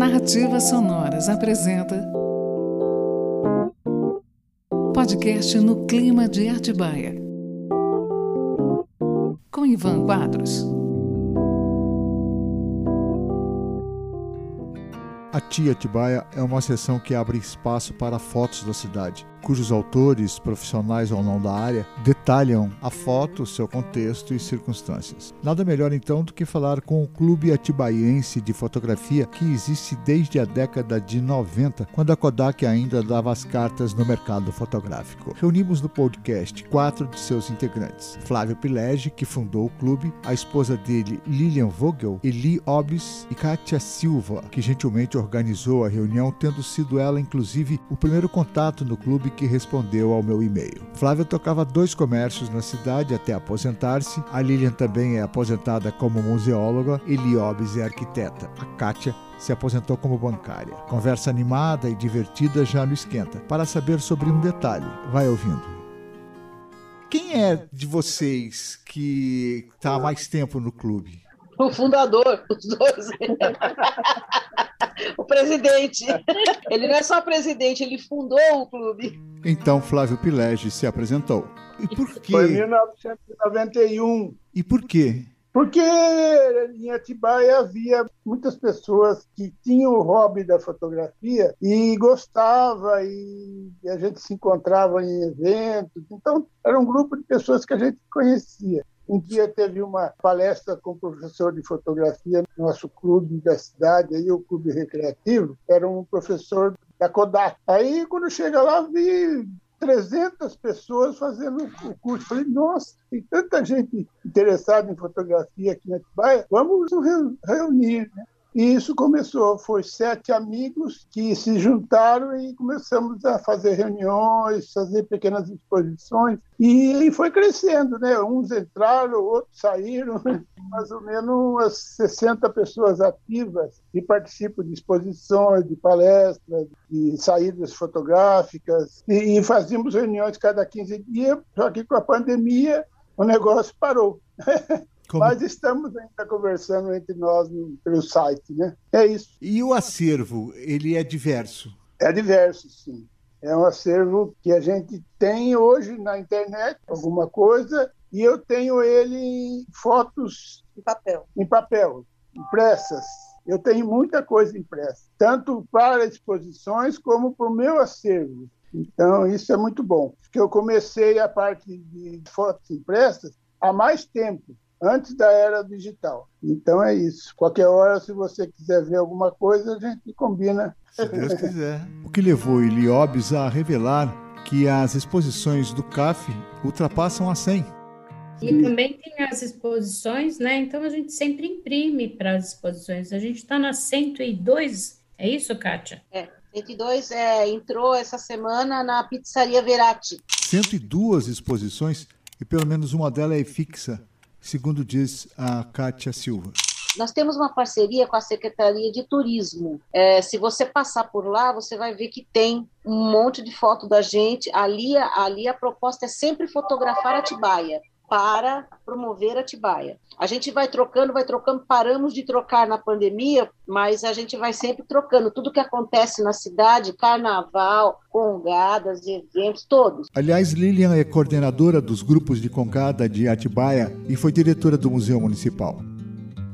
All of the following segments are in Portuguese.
Narrativas Sonoras apresenta podcast no clima de Atibaia com Ivan Quadros. A Tia Atibaia é uma sessão que abre espaço para fotos da cidade cujos autores, profissionais ou não da área, detalham a foto, seu contexto e circunstâncias. Nada melhor então do que falar com o Clube Atibaiense de Fotografia, que existe desde a década de 90, quando a Kodak ainda dava as cartas no mercado fotográfico. Reunimos no podcast quatro de seus integrantes: Flávio Pilege, que fundou o clube, a esposa dele, Lilian Vogel, Eli Obis e Kátia Silva, que gentilmente organizou a reunião, tendo sido ela, inclusive, o primeiro contato no clube que respondeu ao meu e-mail. Flávia tocava dois comércios na cidade até aposentar-se. A Lilian também é aposentada como museóloga e Liobes é arquiteta. A Kátia se aposentou como bancária. Conversa animada e divertida já no esquenta. Para saber sobre um detalhe, vai ouvindo. Quem é de vocês que está mais tempo no clube? O fundador, os dois. o presidente. Ele não é só presidente, ele fundou o clube. Então Flávio Pilege se apresentou. E por quê? Foi em 1991. E por quê? Porque em Atibaia havia muitas pessoas que tinham o hobby da fotografia e gostava e a gente se encontrava em eventos. Então, era um grupo de pessoas que a gente conhecia. Um dia teve uma palestra com o professor de fotografia no nosso clube da cidade, aí o clube recreativo, era um professor da Kodak. Aí, quando chega lá, vi 300 pessoas fazendo o curso. Falei, nossa, tem tanta gente interessada em fotografia aqui na Atibaia, vamos reunir. Né? E isso começou, foi sete amigos que se juntaram e começamos a fazer reuniões, fazer pequenas exposições e foi crescendo, né? Uns entraram, outros saíram, mais ou menos umas 60 pessoas ativas que participam de exposições, de palestras, de saídas fotográficas e, fazíamos reuniões cada 15 dias, só que com a pandemia o negócio parou. Como... Mas estamos ainda conversando entre nós no, pelo site, né? É isso. E o acervo, ele é diverso? É diverso, sim. É um acervo que a gente tem hoje na internet, alguma coisa, e eu tenho ele em fotos em papel, em papel, impressas. Eu tenho muita coisa impressa, tanto para exposições como para o meu acervo. Então, isso é muito bom, porque eu comecei a parte de fotos impressas há mais tempo antes da era digital. Então é isso. Qualquer hora, se você quiser ver alguma coisa, a gente combina. Se Deus quiser. o que levou Iliobes a revelar que as exposições do CAF ultrapassam a 100. E também tem as exposições, né? Então a gente sempre imprime para as exposições. A gente está na 102, é isso, Kátia? É, 102 é, entrou essa semana na Pizzaria Verati. 102 exposições e pelo menos uma delas é fixa segundo diz a Kátia Silva. Nós temos uma parceria com a Secretaria de Turismo. É, se você passar por lá, você vai ver que tem um monte de foto da gente. Ali, ali a proposta é sempre fotografar Atibaia para promover Atibaia. A gente vai trocando, vai trocando, paramos de trocar na pandemia, mas a gente vai sempre trocando tudo que acontece na cidade, carnaval, congadas, eventos, todos. Aliás, Lilian é coordenadora dos grupos de congada de Atibaia e foi diretora do Museu Municipal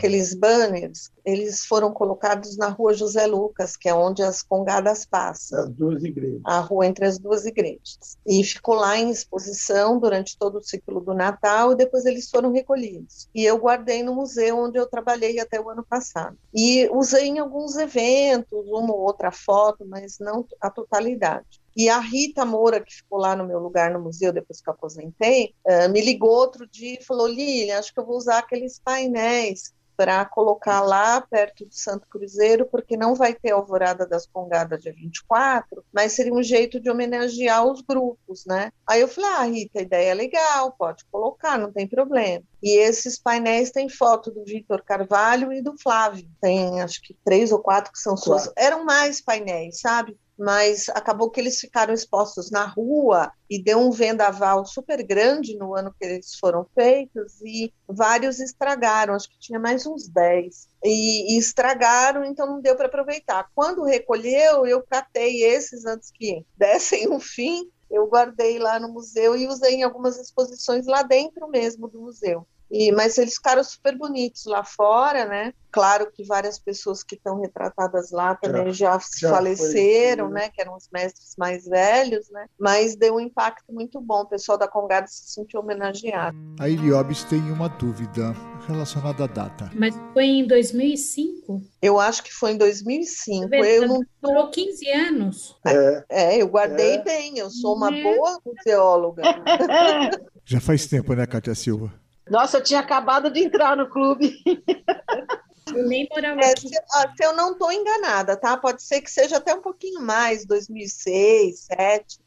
aqueles banners, eles foram colocados na rua José Lucas, que é onde as congadas passam. As duas igrejas. A rua entre as duas igrejas. E ficou lá em exposição durante todo o ciclo do Natal e depois eles foram recolhidos. E eu guardei no museu onde eu trabalhei até o ano passado. E usei em alguns eventos, uma ou outra foto, mas não a totalidade. E a Rita Moura, que ficou lá no meu lugar no museu depois que eu aposentei, uh, me ligou outro dia e falou: Lilian, acho que eu vou usar aqueles painéis para colocar lá perto do Santo Cruzeiro, porque não vai ter Alvorada das Congadas dia 24, mas seria um jeito de homenagear os grupos, né? Aí eu falei, ah, Rita, a ideia é legal, pode colocar, não tem problema. E esses painéis têm foto do Vitor Carvalho e do Flávio. Tem acho que três ou quatro que são suas. Eram mais painéis, sabe? Mas acabou que eles ficaram expostos na rua e deu um vendaval super grande no ano que eles foram feitos e vários estragaram, acho que tinha mais uns 10. E, e estragaram, então não deu para aproveitar. Quando recolheu, eu catei esses antes que dessem um fim, eu guardei lá no museu e usei em algumas exposições lá dentro mesmo do museu. E, mas eles ficaram super bonitos lá fora, né? Claro que várias pessoas que estão retratadas lá também já, já, já faleceram, foi, né? Que eram os mestres mais velhos, né? Mas deu um impacto muito bom. O pessoal da Congada se sentiu homenageado. A Iliobes tem uma dúvida relacionada à data. Mas foi em 2005? Eu acho que foi em 2005. Tá eu não Durou 15 anos. É, é eu guardei é. bem. Eu sou uma é. boa museóloga. Já faz tempo, né, Cátia Silva? Nossa, eu tinha acabado de entrar no clube. Eu nem morava é, se, se, eu não estou enganada, tá? Pode ser que seja até um pouquinho mais, 2006, 2007.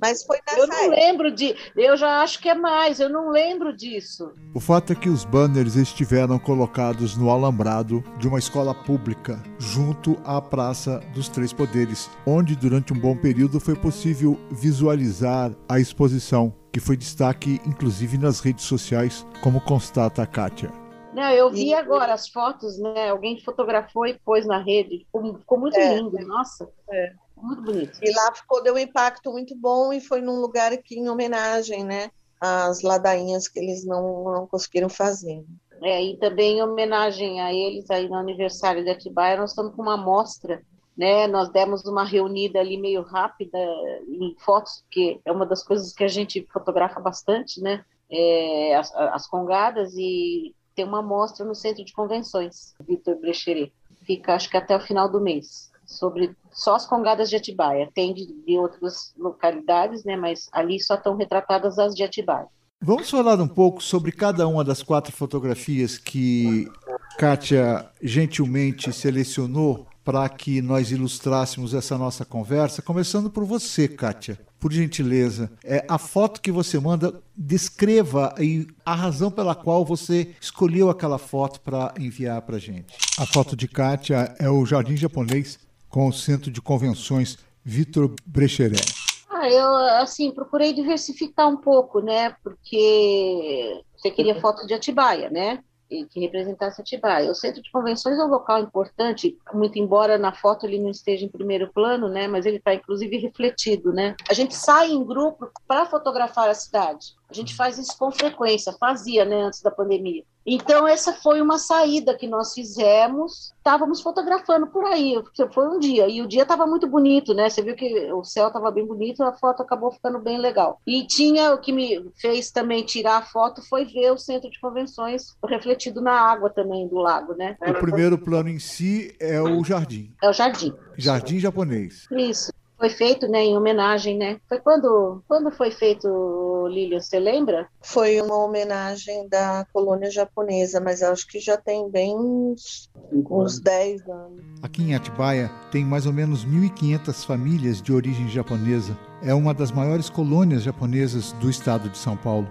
Mas foi nessa Eu não época. lembro de. Eu já acho que é mais, eu não lembro disso. O fato é que os banners estiveram colocados no alambrado de uma escola pública, junto à Praça dos Três Poderes, onde durante um bom período foi possível visualizar a exposição, que foi destaque inclusive nas redes sociais, como constata a Kátia. Não, eu vi agora as fotos, né? Alguém fotografou e pôs na rede. Ficou, ficou muito é, lindo, nossa. É. Muito bonito. E lá ficou, deu um impacto muito bom e foi num lugar aqui em homenagem, né? Às ladainhas que eles não, não conseguiram fazer. É, e também em homenagem a eles, aí no aniversário de Atibaia, nós estamos com uma mostra, né? Nós demos uma reunida ali meio rápida em fotos, que é uma das coisas que a gente fotografa bastante, né? É, as, as congadas, e tem uma mostra no Centro de Convenções, Vitor Brecheret. Fica, acho que até o final do mês sobre só as congadas de Atibaia. Tem de, de outras localidades, né, mas ali só estão retratadas as de Atibaia. Vamos falar um pouco sobre cada uma das quatro fotografias que Kátia gentilmente selecionou para que nós ilustrássemos essa nossa conversa, começando por você, Kátia. Por gentileza, é a foto que você manda, descreva aí a razão pela qual você escolheu aquela foto para enviar para gente. A foto de Kátia é o Jardim Japonês com o Centro de Convenções Vitor Brecheret? Ah, eu, assim, procurei diversificar um pouco, né? Porque você queria foto de Atibaia, né? que representasse Atibaia. O centro de convenções é um local importante, muito embora na foto ele não esteja em primeiro plano, né, mas ele está inclusive refletido, né. A gente sai em grupo para fotografar a cidade. A gente faz isso com frequência, fazia, né, antes da pandemia. Então, essa foi uma saída que nós fizemos. Estávamos fotografando por aí, foi um dia, e o dia estava muito bonito, né? Você viu que o céu estava bem bonito, a foto acabou ficando bem legal. E tinha, o que me fez também tirar a foto foi ver o centro de convenções refletido na água também do lago, né? O primeiro plano em si é o jardim. É o jardim. Jardim japonês. Isso foi feito, né, em homenagem, né? Foi quando, quando foi feito, Lilian, você lembra? Foi uma homenagem da colônia japonesa, mas acho que já tem bem uns, uns 10 anos. Aqui em Atibaia tem mais ou menos 1.500 famílias de origem japonesa. É uma das maiores colônias japonesas do estado de São Paulo.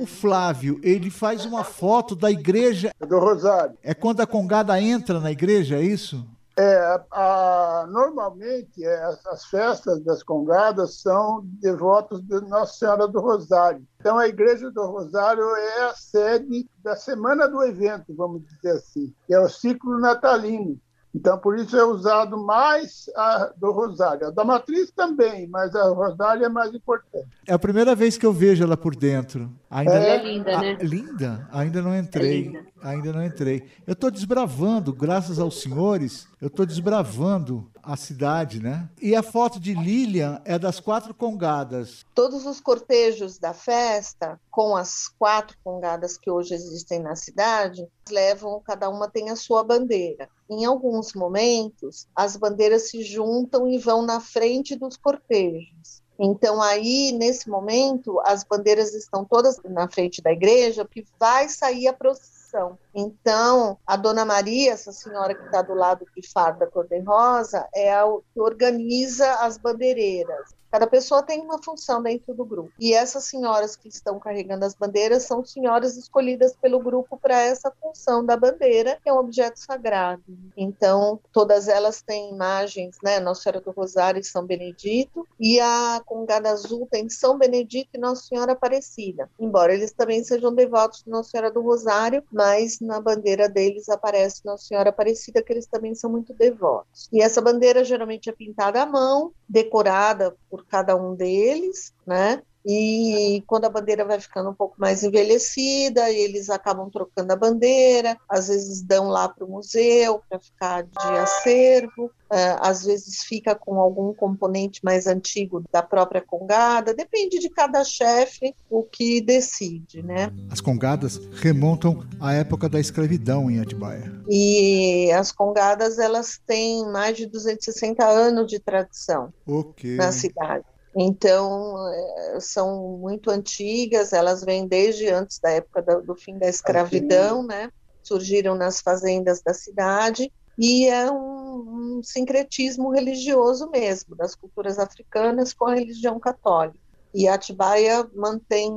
O Flávio, ele faz uma foto da igreja. Do Rosário. É quando a congada entra na igreja, é isso? É, a, normalmente é, as festas das congadas são devotos de Nossa Senhora do Rosário. Então a Igreja do Rosário é a sede da semana do evento, vamos dizer assim, que é o ciclo natalino. Então, por isso é usado mais a do Rosário. A da Matriz também, mas a Rosário é mais importante. É a primeira vez que eu vejo ela por dentro. Ainda é, linda, né? linda? Ainda não entrei. É ainda não entrei. Eu estou desbravando, graças aos senhores, eu estou desbravando a cidade, né? E a foto de Lilian é das quatro congadas. Todos os cortejos da festa, com as quatro congadas que hoje existem na cidade, levam, cada uma tem a sua bandeira. Em alguns momentos, as bandeiras se juntam e vão na frente dos cortejos. Então, aí, nesse momento, as bandeiras estão todas na frente da igreja, que vai sair a procissão. Então, a Dona Maria, essa senhora que está do lado de farda cor-de-rosa, é a que organiza as bandeireiras. Cada pessoa tem uma função dentro do grupo. E essas senhoras que estão carregando as bandeiras são senhoras escolhidas pelo grupo para essa função da bandeira, que é um objeto sagrado. Então, todas elas têm imagens, né? Nossa Senhora do Rosário e São Benedito, e a Congada Azul tem São Benedito e Nossa Senhora Aparecida. Embora eles também sejam devotos de Nossa Senhora do Rosário, mas na bandeira deles aparece Nossa Senhora Aparecida, que eles também são muito devotos. E essa bandeira geralmente é pintada à mão, decorada por cada um deles, né? E quando a bandeira vai ficando um pouco mais envelhecida, eles acabam trocando a bandeira, às vezes dão lá para o museu para ficar de acervo, é, às vezes fica com algum componente mais antigo da própria congada, depende de cada chefe o que decide, né? As congadas remontam à época da escravidão em Atibaia. E as congadas elas têm mais de 260 anos de tradição okay. na cidade. Então, é, são muito antigas, elas vêm desde antes da época do, fim da escravidão, né? Surgiram nas fazendas da cidade e é um, um, sincretismo religioso mesmo, das culturas africanas com a religião católica. E Atibaia mantém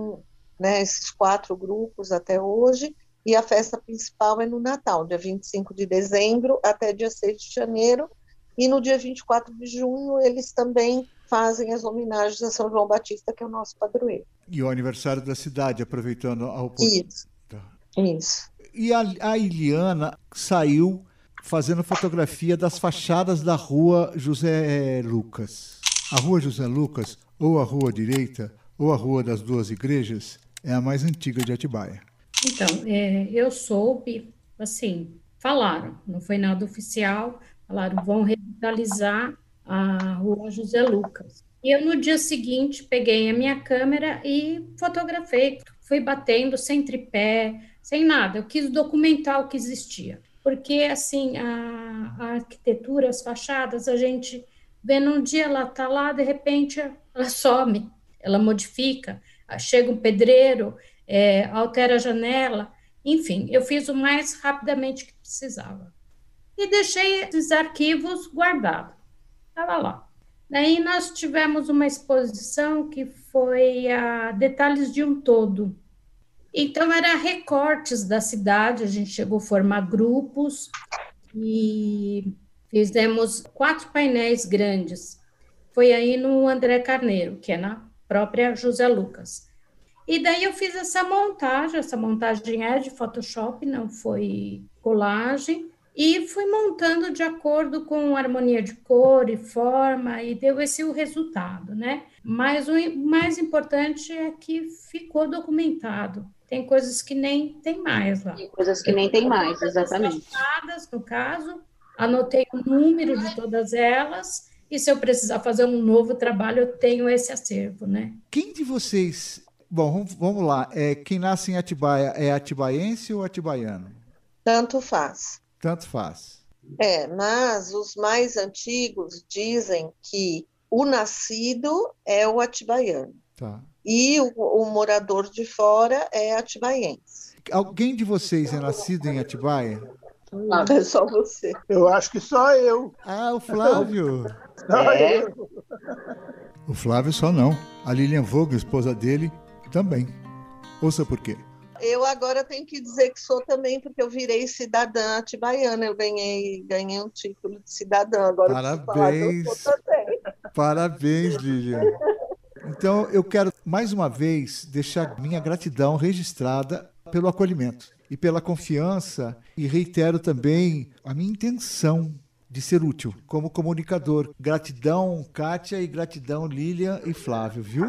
né, esses quatro grupos até hoje, e a festa principal é no Natal, dia 25 de dezembro até dia 6 de janeiro, e no dia 24 de junho eles também fazem as homenagens a São João Batista, que é o nosso padroeiro. E o aniversário da cidade, aproveitando a oportunidade. Isso. Tá. Isso. E a, a Iliana saiu fazendo fotografia das fachadas da rua José Lucas. A rua José Lucas, ou a rua direita, ou a rua das duas igrejas, é a mais antiga de Atibaia. Então, é, eu soube, assim, falaram, não foi nada oficial, falaram, vão revitalizar a rua José Lucas. E eu, no dia seguinte, peguei a minha câmera e fotografei. Fui batendo sem tripé, sem nada. Eu quis documentar o que existia. Porque, assim, a, a arquitetura, as fachadas, a gente vê num dia ela está lá, de repente ela some, ela modifica. Chega um pedreiro, é, altera a janela. Enfim, eu fiz o mais rapidamente que precisava. E deixei esses arquivos guardados estava lá. Daí nós tivemos uma exposição que foi a Detalhes de um Todo. Então, era recortes da cidade, a gente chegou a formar grupos e fizemos quatro painéis grandes. Foi aí no André Carneiro, que é na própria José Lucas. E daí eu fiz essa montagem, essa montagem é de Photoshop, não foi colagem, e fui montando de acordo com harmonia de cor e forma e deu esse o resultado, né? Mas o mais importante é que ficou documentado. Tem coisas que nem tem mais lá. Tem coisas que nem tem mais, exatamente. Fachadas, no caso, anotei o número de todas elas e se eu precisar fazer um novo trabalho, eu tenho esse acervo, né? Quem de vocês Bom, vamos lá. É, quem nasce em Atibaia é atibaiense ou atibaiano? Tanto faz. Tanto faz. É, mas os mais antigos dizem que o nascido é o atibaiano. Tá. E o, o morador de fora é atibaiense. Alguém de vocês é nascido em Atibaia? Não, é só você. Eu acho que só eu. Ah, o Flávio. Só é. eu. O Flávio só não. A Lilian Vogue, esposa dele, também. Ouça por quê. Eu agora tenho que dizer que sou também, porque eu virei cidadã atibaiana. Eu ganhei, ganhei um título de cidadã. Agora Parabéns. Parabéns, Lilian. Então, eu quero mais uma vez deixar minha gratidão registrada pelo acolhimento e pela confiança e reitero também a minha intenção de ser útil como comunicador. Gratidão, Kátia, e gratidão, Lilian e Flávio, viu?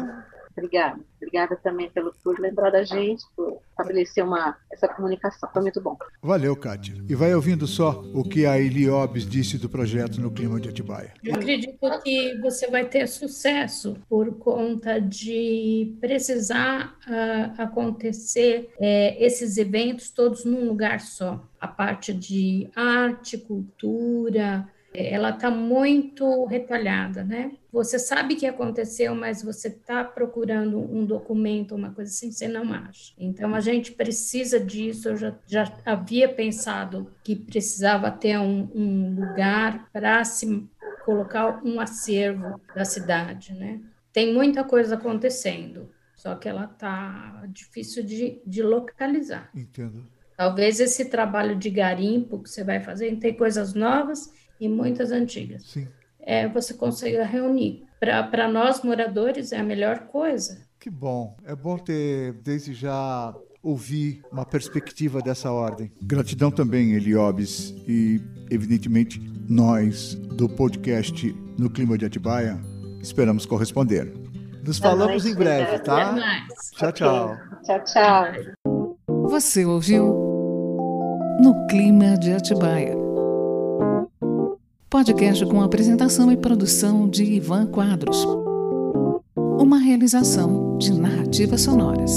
Obrigada. Obrigada também pelo, por lembrar da gente, por estabelecer uma, essa comunicação. Foi muito bom. Valeu, Kátia. E vai ouvindo só o que a Eliobes disse do projeto no clima de Atibaia. Eu acredito que você vai ter sucesso por conta de precisar uh, acontecer uh, esses eventos todos num lugar só. A parte de arte, cultura, ela está muito retalhada, né? Você sabe que aconteceu, mas você está procurando um documento, uma coisa assim, você não acha. Então, a gente precisa disso. Eu já, já havia pensado que precisava ter um, um lugar para se colocar um acervo da cidade, né? Tem muita coisa acontecendo, só que ela está difícil de, de localizar. Entendo. Talvez esse trabalho de garimpo que você vai fazer tem coisas novas e muitas antigas. Sim. É, você consiga reunir. Para nós moradores é a melhor coisa. Que bom. É bom ter, desde já, ouvir uma perspectiva dessa ordem. Gratidão também, Eliobes, e, evidentemente, nós, do podcast No Clima de Atibaia, esperamos corresponder. Nos falamos em breve, tá? Até mais. Tchau, tchau. Tchau, tchau. Você ouviu No Clima de Atibaia. Podcast com apresentação e produção de Ivan Quadros. Uma realização de narrativas sonoras.